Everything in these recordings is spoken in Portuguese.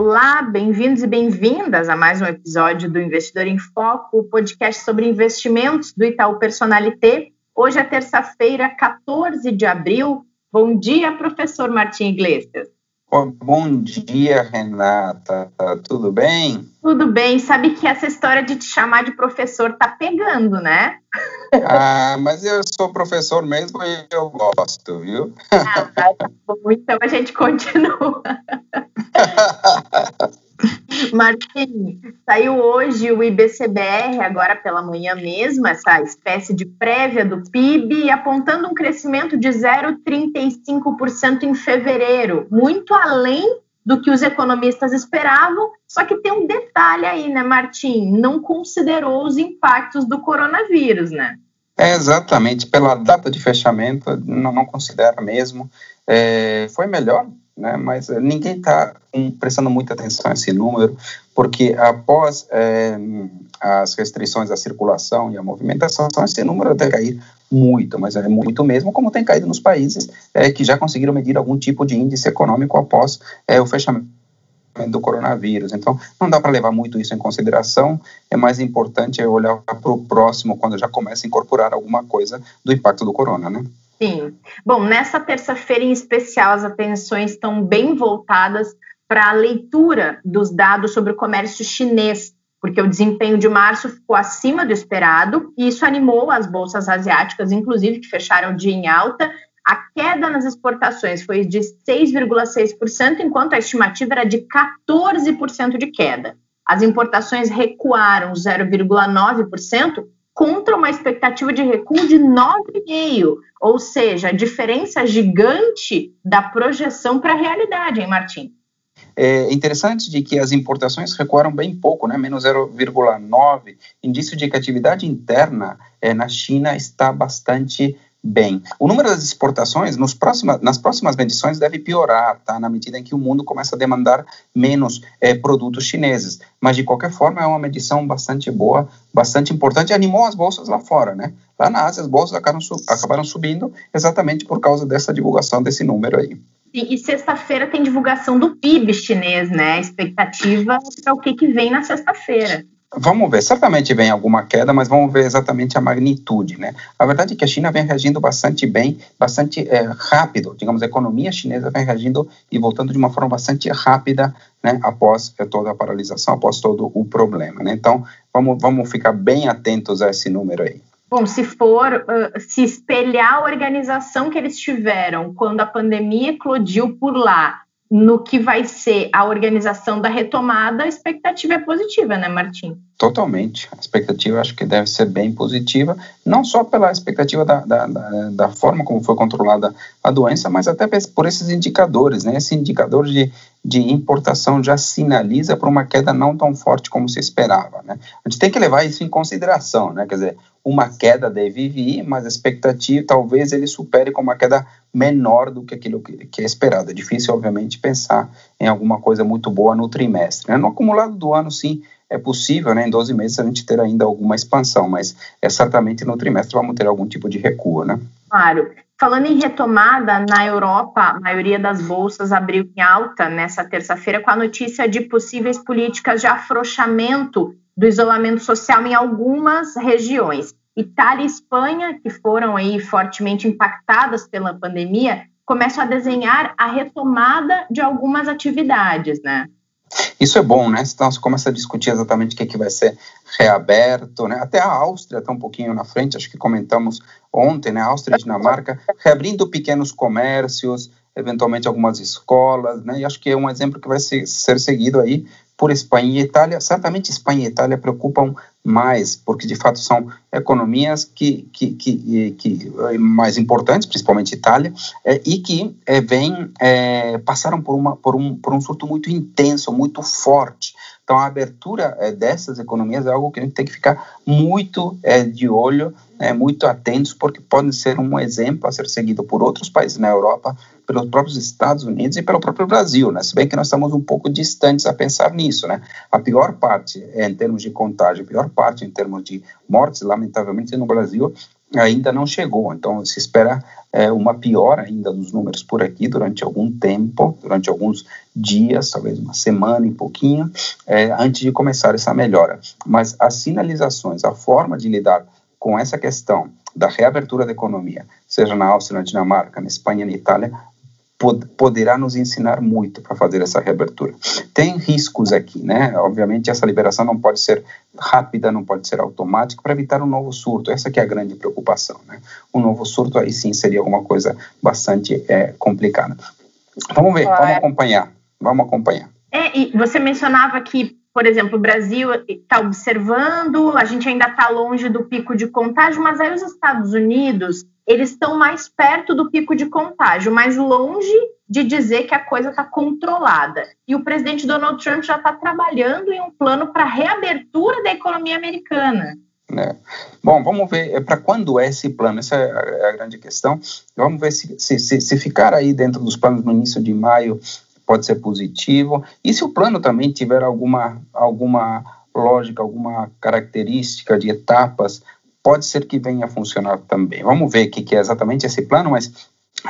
Olá, bem-vindos e bem-vindas a mais um episódio do Investidor em Foco, o podcast sobre investimentos do Itaú Personalité. Hoje é terça-feira, 14 de abril. Bom dia, professor Martim Iglesias. Bom dia, Renata. Tudo bem? Tudo bem. Sabe que essa história de te chamar de professor tá pegando, né? Ah, mas eu sou professor mesmo e eu gosto, viu? Ah, tá bom. Então a gente continua. Martim, saiu hoje o IBCBR, agora pela manhã mesmo, essa espécie de prévia do PIB, apontando um crescimento de 0,35% em fevereiro, muito além do que os economistas esperavam, só que tem um detalhe aí, né, Martim? Não considerou os impactos do coronavírus, né? É, exatamente, pela data de fechamento, não, não considera mesmo. É, foi melhor né? Mas eh, ninguém está um, prestando muita atenção a esse número, porque após é, as restrições à circulação e à movimentação, esse número deve cair muito, mas é muito mesmo, como tem caído nos países é, que já conseguiram medir algum tipo de índice econômico após é, o fechamento do coronavírus. Então, não dá para levar muito isso em consideração. É mais importante olhar para o próximo quando já começa a incorporar alguma coisa do impacto do corona, né? Sim. Bom, nessa terça-feira em especial, as atenções estão bem voltadas para a leitura dos dados sobre o comércio chinês, porque o desempenho de março ficou acima do esperado e isso animou as bolsas asiáticas, inclusive, que fecharam o dia em alta. A queda nas exportações foi de 6,6%, enquanto a estimativa era de 14% de queda. As importações recuaram 0,9%, contra uma expectativa de recuo de 9,5%, ou seja, diferença gigante da projeção para a realidade, hein, Martim? É interessante de que as importações recuaram bem pouco, né, menos 0,9, indício de que a atividade interna é, na China está bastante bem. O número das exportações nos próxima, nas próximas medições deve piorar, tá? na medida em que o mundo começa a demandar menos é, produtos chineses. Mas, de qualquer forma, é uma medição bastante boa, bastante importante, animou as bolsas lá fora. Né? Lá na Ásia, as bolsas acabaram, acabaram subindo exatamente por causa dessa divulgação desse número aí. E, e sexta-feira tem divulgação do PIB chinês, né? Expectativa para o que, que vem na sexta-feira. Vamos ver, certamente vem alguma queda, mas vamos ver exatamente a magnitude, né? A verdade é que a China vem reagindo bastante bem, bastante é, rápido, digamos, a economia chinesa vem reagindo e voltando de uma forma bastante rápida, né, após é, toda a paralisação, após todo o problema, né? Então, vamos, vamos ficar bem atentos a esse número aí. Bom, se for uh, se espelhar a organização que eles tiveram quando a pandemia eclodiu por lá no que vai ser a organização da retomada, a expectativa é positiva, né, Martim? Totalmente. A expectativa acho que deve ser bem positiva, não só pela expectativa da, da, da, forma como foi controlada a doença, mas até por esses indicadores, né? Esse indicador de, de importação já sinaliza para uma queda não tão forte como se esperava, né? A gente tem que levar isso em consideração, né? Quer dizer, uma queda deve vir, mas a expectativa talvez ele supere com uma queda menor do que aquilo que, que é esperado. É difícil, obviamente, pensar em alguma coisa muito boa no trimestre. Né? No acumulado do ano, sim, é possível, né, em 12 meses, a gente ter ainda alguma expansão, mas é certamente no trimestre vamos ter algum tipo de recuo, né? Claro. Falando em retomada, na Europa, a maioria das bolsas abriu em alta nessa terça-feira com a notícia de possíveis políticas de afrouxamento do isolamento social em algumas regiões. Itália e Espanha, que foram aí fortemente impactadas pela pandemia, começam a desenhar a retomada de algumas atividades, né? Isso é bom, né? Então você começa a discutir exatamente o que, é que vai ser reaberto, né? Até a Áustria está um pouquinho na frente, acho que comentamos ontem, né? Áustria e Dinamarca reabrindo pequenos comércios, eventualmente algumas escolas, né? E acho que é um exemplo que vai ser, ser seguido aí por Espanha e Itália. Certamente Espanha e Itália preocupam mais, porque de fato são economias que, que, que, que eh, mais importantes, principalmente Itália, é, e que é, vem, é, passaram por, uma, por, um, por um surto muito intenso, muito forte Então, a abertura dessas economias é algo que a gente tem que ficar muito de olho, é, muito atentos, porque pode ser um exemplo a ser seguido por outros países na Europa, pelos próprios Estados Unidos e pelo próprio Brasil, né? Se bem que nós estamos um pouco distantes a pensar nisso, né? A pior parte é, em termos de contágio, a pior parte em termos de mortes, lamentavelmente, no Brasil ainda não chegou. Então, se espera é, uma piora ainda dos números por aqui durante algum tempo, durante alguns dias, talvez uma semana e pouquinho, é, antes de começar essa melhora. Mas as sinalizações, a forma de lidar com essa questão da reabertura da economia, seja na Áustria, na Dinamarca, na Espanha, na Itália, poderá nos ensinar muito para fazer essa reabertura. Tem riscos aqui, né? Obviamente essa liberação não pode ser rápida, não pode ser automática para evitar um novo surto. Essa que é a grande preocupação, né? Um novo surto aí sim seria alguma coisa bastante é, complicada. Vamos ver, vamos acompanhar, vamos acompanhar. É, e você mencionava que, por exemplo, o Brasil está observando, a gente ainda está longe do pico de contágio, mas aí os Estados Unidos eles estão mais perto do pico de contágio, mais longe de dizer que a coisa está controlada. E o presidente Donald Trump já está trabalhando em um plano para reabertura da economia americana. É. Bom, vamos ver é, para quando é esse plano, essa é a, é a grande questão. Vamos ver se, se, se, se ficar aí dentro dos planos no início de maio pode ser positivo. E se o plano também tiver alguma, alguma lógica, alguma característica de etapas pode ser que venha a funcionar também. Vamos ver o que, que é exatamente esse plano, mas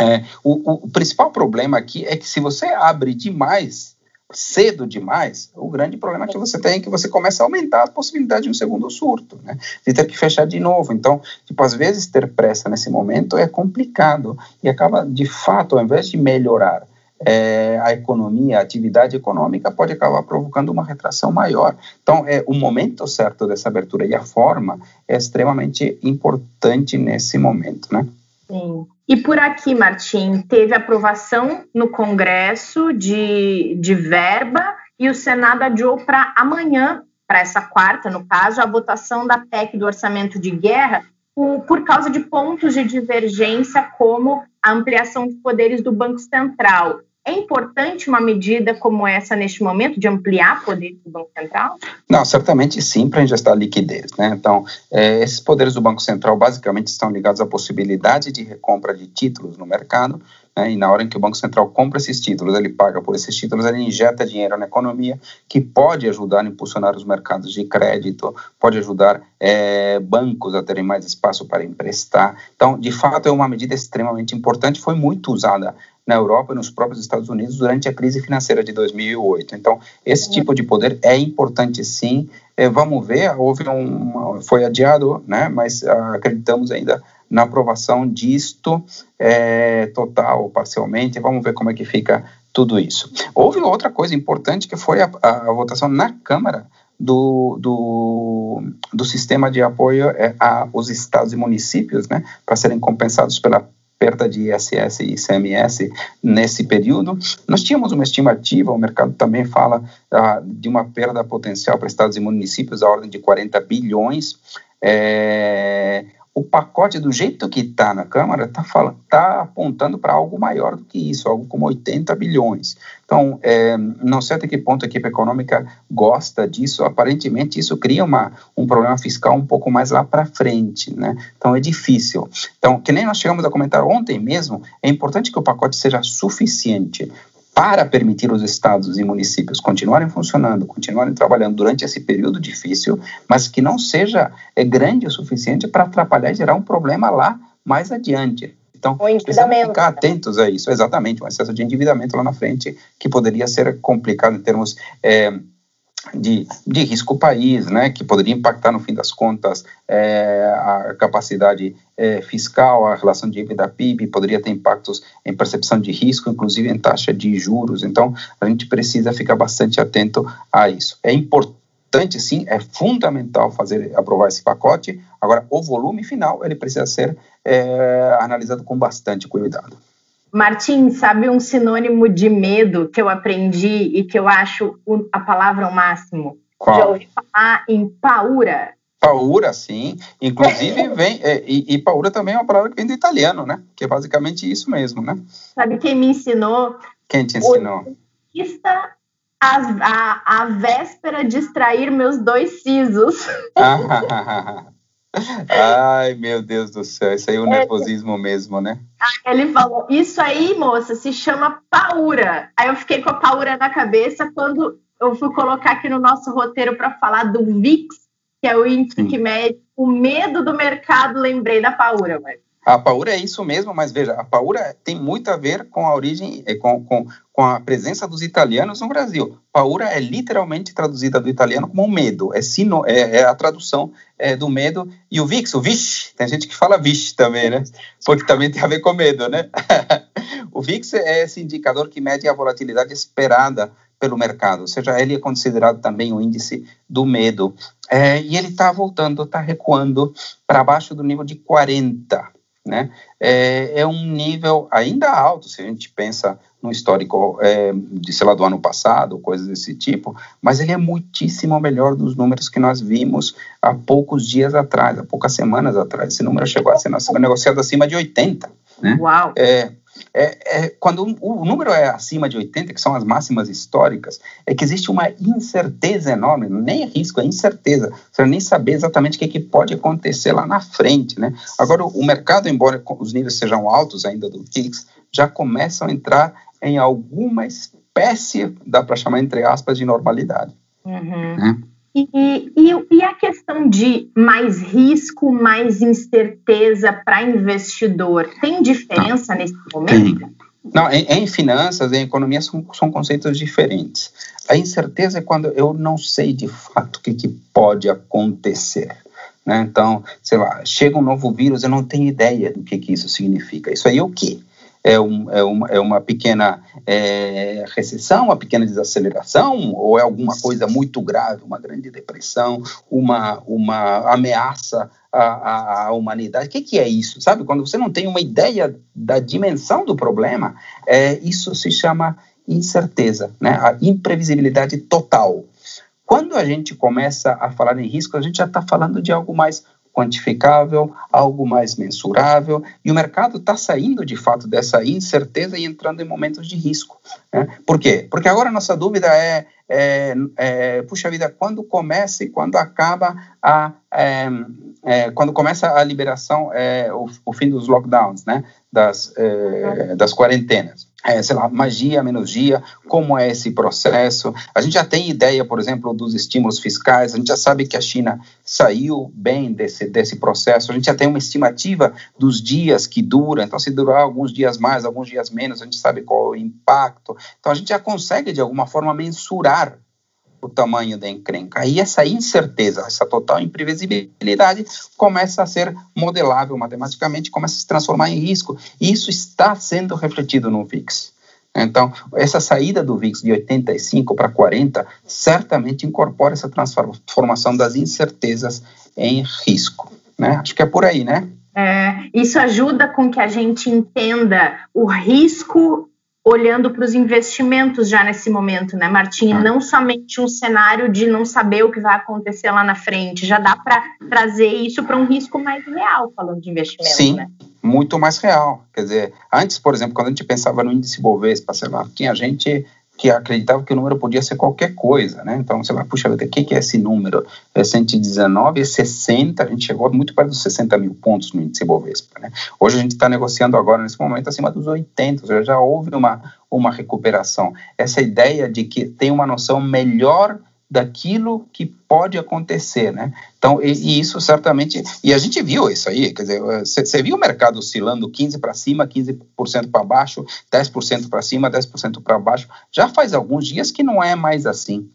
é, o, o, principal problema aqui é que se você abre demais, cedo demais, o grande problema que você tem é que você começa a aumentar a possibilidade de um segundo surto, né? De ter que fechar de novo. Então, tipo, às vezes ter pressa nesse momento é complicado e acaba, de fato, ao invés de melhorar é, a economia, a atividade econômica pode acabar provocando uma retração maior. Então, é o momento certo dessa abertura e a forma é extremamente importante nesse momento, né? Sim. E por aqui, Martim, teve aprovação no Congresso de, de verba e o Senado adiou para amanhã, para essa quarta, no caso, a votação da PEC do orçamento de guerra, por, causa de pontos de divergência, como a ampliação dos poderes do Banco Central. É importante uma medida como essa neste momento, de ampliar poderes do Banco Central? Não, certamente sim, para injetar liquidez. Né? Então, é, esses poderes do Banco Central basicamente estão ligados à possibilidade de recompra de títulos no mercado, né? e na hora em que o Banco Central compra esses títulos, ele paga por esses títulos, ele injeta dinheiro na economia, que pode ajudar a impulsionar os mercados de crédito, pode ajudar é, bancos a terem mais espaço para emprestar. Então, de fato, é uma medida extremamente importante, foi muito usada na Europa e nos próprios Estados Unidos durante a crise financeira de 2008. Então, esse tipo de poder é importante sim. É, vamos ver, houve um, foi adiado, né? Mas ah, acreditamos ainda na aprovação disto é, total ou parcialmente. Vamos ver como é que fica tudo isso. Houve outra coisa importante que foi a, a, votação na Câmara do, do, do, sistema de apoio é, aos estados e municípios, né, para serem compensados pela perda de ISS e ICMS nesse período. Nós tínhamos uma estimativa, o mercado também fala ah, de uma perda potencial para estados e municípios da ordem de 40 bilhões. É, o pacote, do jeito que está na Câmara, está tá apontando para algo maior do que isso, algo como 80 bilhões. Então, é, não sei até que ponto a equipe econômica gosta disso, aparentemente isso cria uma, um problema fiscal um pouco mais lá para frente, né? Então, é difícil. Então, que nem nós chegamos a comentar ontem mesmo, é importante que o pacote seja suficiente para permitir os estados e municípios continuarem funcionando, continuarem trabalhando durante esse período difícil, mas que não seja é, grande o suficiente para atrapalhar e gerar um problema lá mais adiante. Então, precisamos ficar atentos a isso, exatamente, um excesso de endividamento lá na frente que poderia ser complicado em termos é, de, de risco país, né, que poderia impactar, no fim das contas, é, a capacidade é, fiscal, a relação de dívida PIB, poderia ter impactos em percepção de risco, inclusive em taxa de juros. Então, a gente precisa ficar bastante atento a isso. É importante, sim, é fundamental fazer aprovar esse pacote. Agora, o volume final ele precisa ser é, analisado com bastante cuidado. Martim, sabe um sinônimo de medo que eu aprendi e que eu acho a palavra o máximo? Qual? Já ouvi falar em paura. Paura, sim. Inclusive, vem. É, e, e, paura também é uma palavra que vem do italiano, né? Que é basicamente isso mesmo, né? Sabe quem me ensinou? Quem te ensinou? O a, a, a véspera de extrair meus dois sisos. Ai, meu Deus do céu, isso aí é o é, nervosismo mesmo, né? Ele falou, isso aí, moça, se chama paura. Aí eu fiquei com a paura na cabeça quando eu fui colocar aqui no nosso roteiro para falar do VIX, que é o índice Sim. que mede o medo do mercado, lembrei da paura, mas a paura é isso mesmo, mas veja, a paura tem muito a ver com a origem, é, com, com, com a presença dos italianos no Brasil. Paura é literalmente traduzida do italiano como medo, é, sino, é, é a tradução é, do medo. E o VIX, o VIX, tem gente que fala VIX também, né? Porque também tem a ver com medo, né? o VIX é esse indicador que mede a volatilidade esperada pelo mercado, ou seja, ele é considerado também o índice do medo. É, e ele está voltando, está recuando para baixo do nível de 40 né? É, é, um nível ainda alto, se a gente pensa no histórico é, de, sei lá, do ano passado, coisas desse tipo, mas ele é muitíssimo melhor dos números que nós vimos há poucos dias atrás, há poucas semanas atrás. Esse número chegou a ser negociado acima de 80, né? Uau! É, é, é, quando o, número é acima de 80, que são as máximas históricas, é que existe uma incerteza enorme, nem é risco, é incerteza. Você nem saber exatamente o que, que pode acontecer lá na frente, né? Agora, o, mercado, embora os níveis sejam altos ainda do VIX, já começam a entrar em alguma espécie, dá para chamar entre aspas, de normalidade. Uhum. Né? E, e, e, a questão de mais risco, mais incerteza para investidor, tem diferença Não, nesse momento? Tem. Não, em, em, finanças, em economia, são, são conceitos diferentes. A incerteza é quando eu não sei de fato o que, que pode acontecer. Né? Então, sei lá, chega um novo vírus, eu não tenho ideia do que, que isso significa. Isso aí é o quê? É, um, é, uma, é uma pequena é, recessão, uma pequena desaceleração, ou é alguma coisa muito grave, uma grande depressão, uma, uma ameaça à, à, humanidade? O que, que é isso? Sabe, quando você não tem uma ideia da dimensão do problema, é, isso se chama incerteza, né? a imprevisibilidade total. Quando a gente começa a falar em risco, a gente já está falando de algo mais quantificável, algo mais mensurável, e o mercado está saindo de fato dessa incerteza e entrando em momentos de risco. Né? Por quê? Porque agora a nossa dúvida é, é, é puxa vida, quando começa e quando acaba a, é, é, quando começa a liberação, é, o, o, fim dos lockdowns, né? das, é, das quarentenas é, sei lá, magia, menos dia, como é esse processo. A gente já tem ideia, por exemplo, dos estímulos fiscais, a gente já sabe que a China saiu bem desse, desse processo, a gente já tem uma estimativa dos dias que dura, então se durar alguns dias mais, alguns dias menos, a gente sabe qual é o impacto. Então a gente já consegue, de alguma forma, mensurar o tamanho da encrenca. Aí essa incerteza, essa total imprevisibilidade começa a ser modelável matematicamente, começa a se transformar em risco. E isso está sendo refletido no VIX. Então, essa saída do VIX de 85 para 40 certamente incorpora essa transformação das incertezas em risco. Né? Acho que é por aí, né? É, isso ajuda com que a gente entenda o risco olhando para os investimentos já nesse momento, né, Martim? Ah. Não somente um cenário de não saber o que vai acontecer lá na frente, já dá para trazer isso para um risco mais real, falando de investimento, Sim. né? Muito mais real. Quer dizer, antes, por exemplo, quando a gente pensava no índice Bovespa, sei lá, tinha gente que acreditava que o número podia ser qualquer coisa, né? Então, você vai, puxa, o que é esse número? É 119, é 60, a gente chegou muito perto dos 60 mil pontos no índice Bovespa, né? Hoje a gente está negociando agora, nesse momento, acima dos 80, ou seja, já houve uma, uma recuperação. Essa ideia de que tem uma noção melhor daquilo que pode acontecer, né? Então, e, e, isso certamente, e a gente viu isso aí, quer dizer, você viu o mercado oscilando 15 para cima, 15% para baixo, 10% para cima, 10% para baixo, já faz alguns dias que não é mais assim,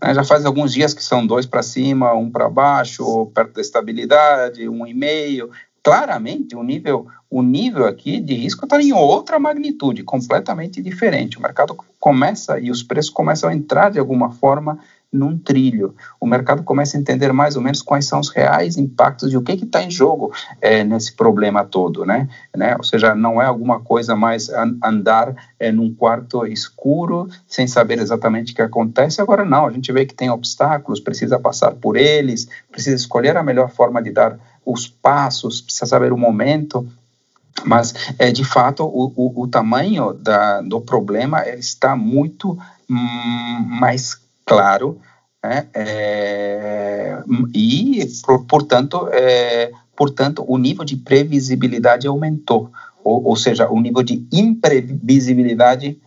né? já faz alguns dias que são dois para cima, um para baixo, perto da estabilidade, um e meio, claramente o nível, o nível aqui de risco está em outra magnitude, completamente diferente. O mercado começa e os preços começam a entrar de alguma forma num trilho. O mercado começa a entender mais ou menos quais são os reais impactos e o que está em jogo é, nesse problema todo, né? né? Ou seja, não é alguma coisa mais andar é, num quarto escuro sem saber exatamente o que acontece. Agora não, a gente vê que tem obstáculos, precisa passar por eles, precisa escolher a melhor forma de dar os passos, precisa saber o momento Mas, é, de fato, o, o, o tamanho da, do problema está muito hum, mais claro né? é, e, por, portanto, é, portanto, o nível de previsibilidade aumentou, ou, ou seja, o nível de imprevisibilidade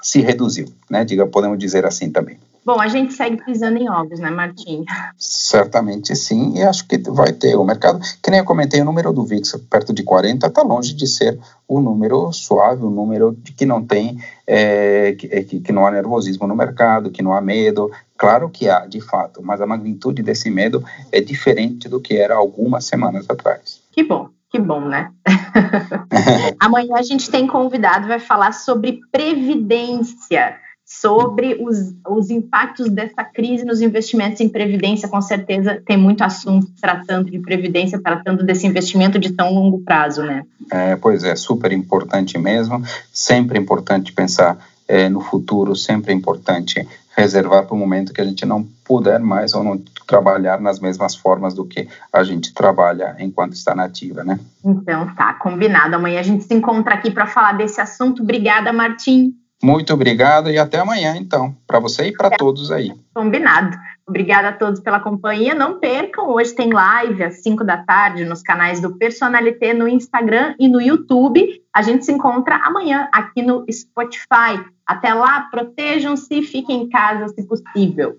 se reduziu, né? Diga, podemos dizer assim também. Bom, a gente segue pisando em ovos, né, Martim? Certamente sim, e acho que vai ter o mercado. Que nem eu comentei, o número do VIX perto de 40 está longe de ser o um número suave, o um número de que não tem, é, que, que não há nervosismo no mercado, que não há medo. Claro que há, de fato, mas a magnitude desse medo é diferente do que era algumas semanas atrás. Que bom. Que bom, né? Amanhã a gente tem convidado, vai falar sobre previdência sobre os, os impactos dessa crise nos investimentos em previdência. Com certeza tem muito assunto tratando de previdência, tratando desse investimento de tão longo prazo, né? É, pois é, super importante mesmo. Sempre importante pensar é, no futuro, sempre importante reservar para o momento que a gente não puder mais ou não trabalhar nas mesmas formas do que a gente trabalha enquanto está nativa, né? Então tá, combinado. Amanhã a gente se encontra aqui para falar desse assunto. Obrigada, Martim. Muito obrigado e até amanhã, então, para você e para todos aí. Combinado. Obrigada a todos pela companhia. Não percam, hoje tem live às 5 da tarde nos canais do Personalité no Instagram e no YouTube. A gente se encontra amanhã aqui no Spotify. Até lá, protejam-se, fiquem em casa se possível.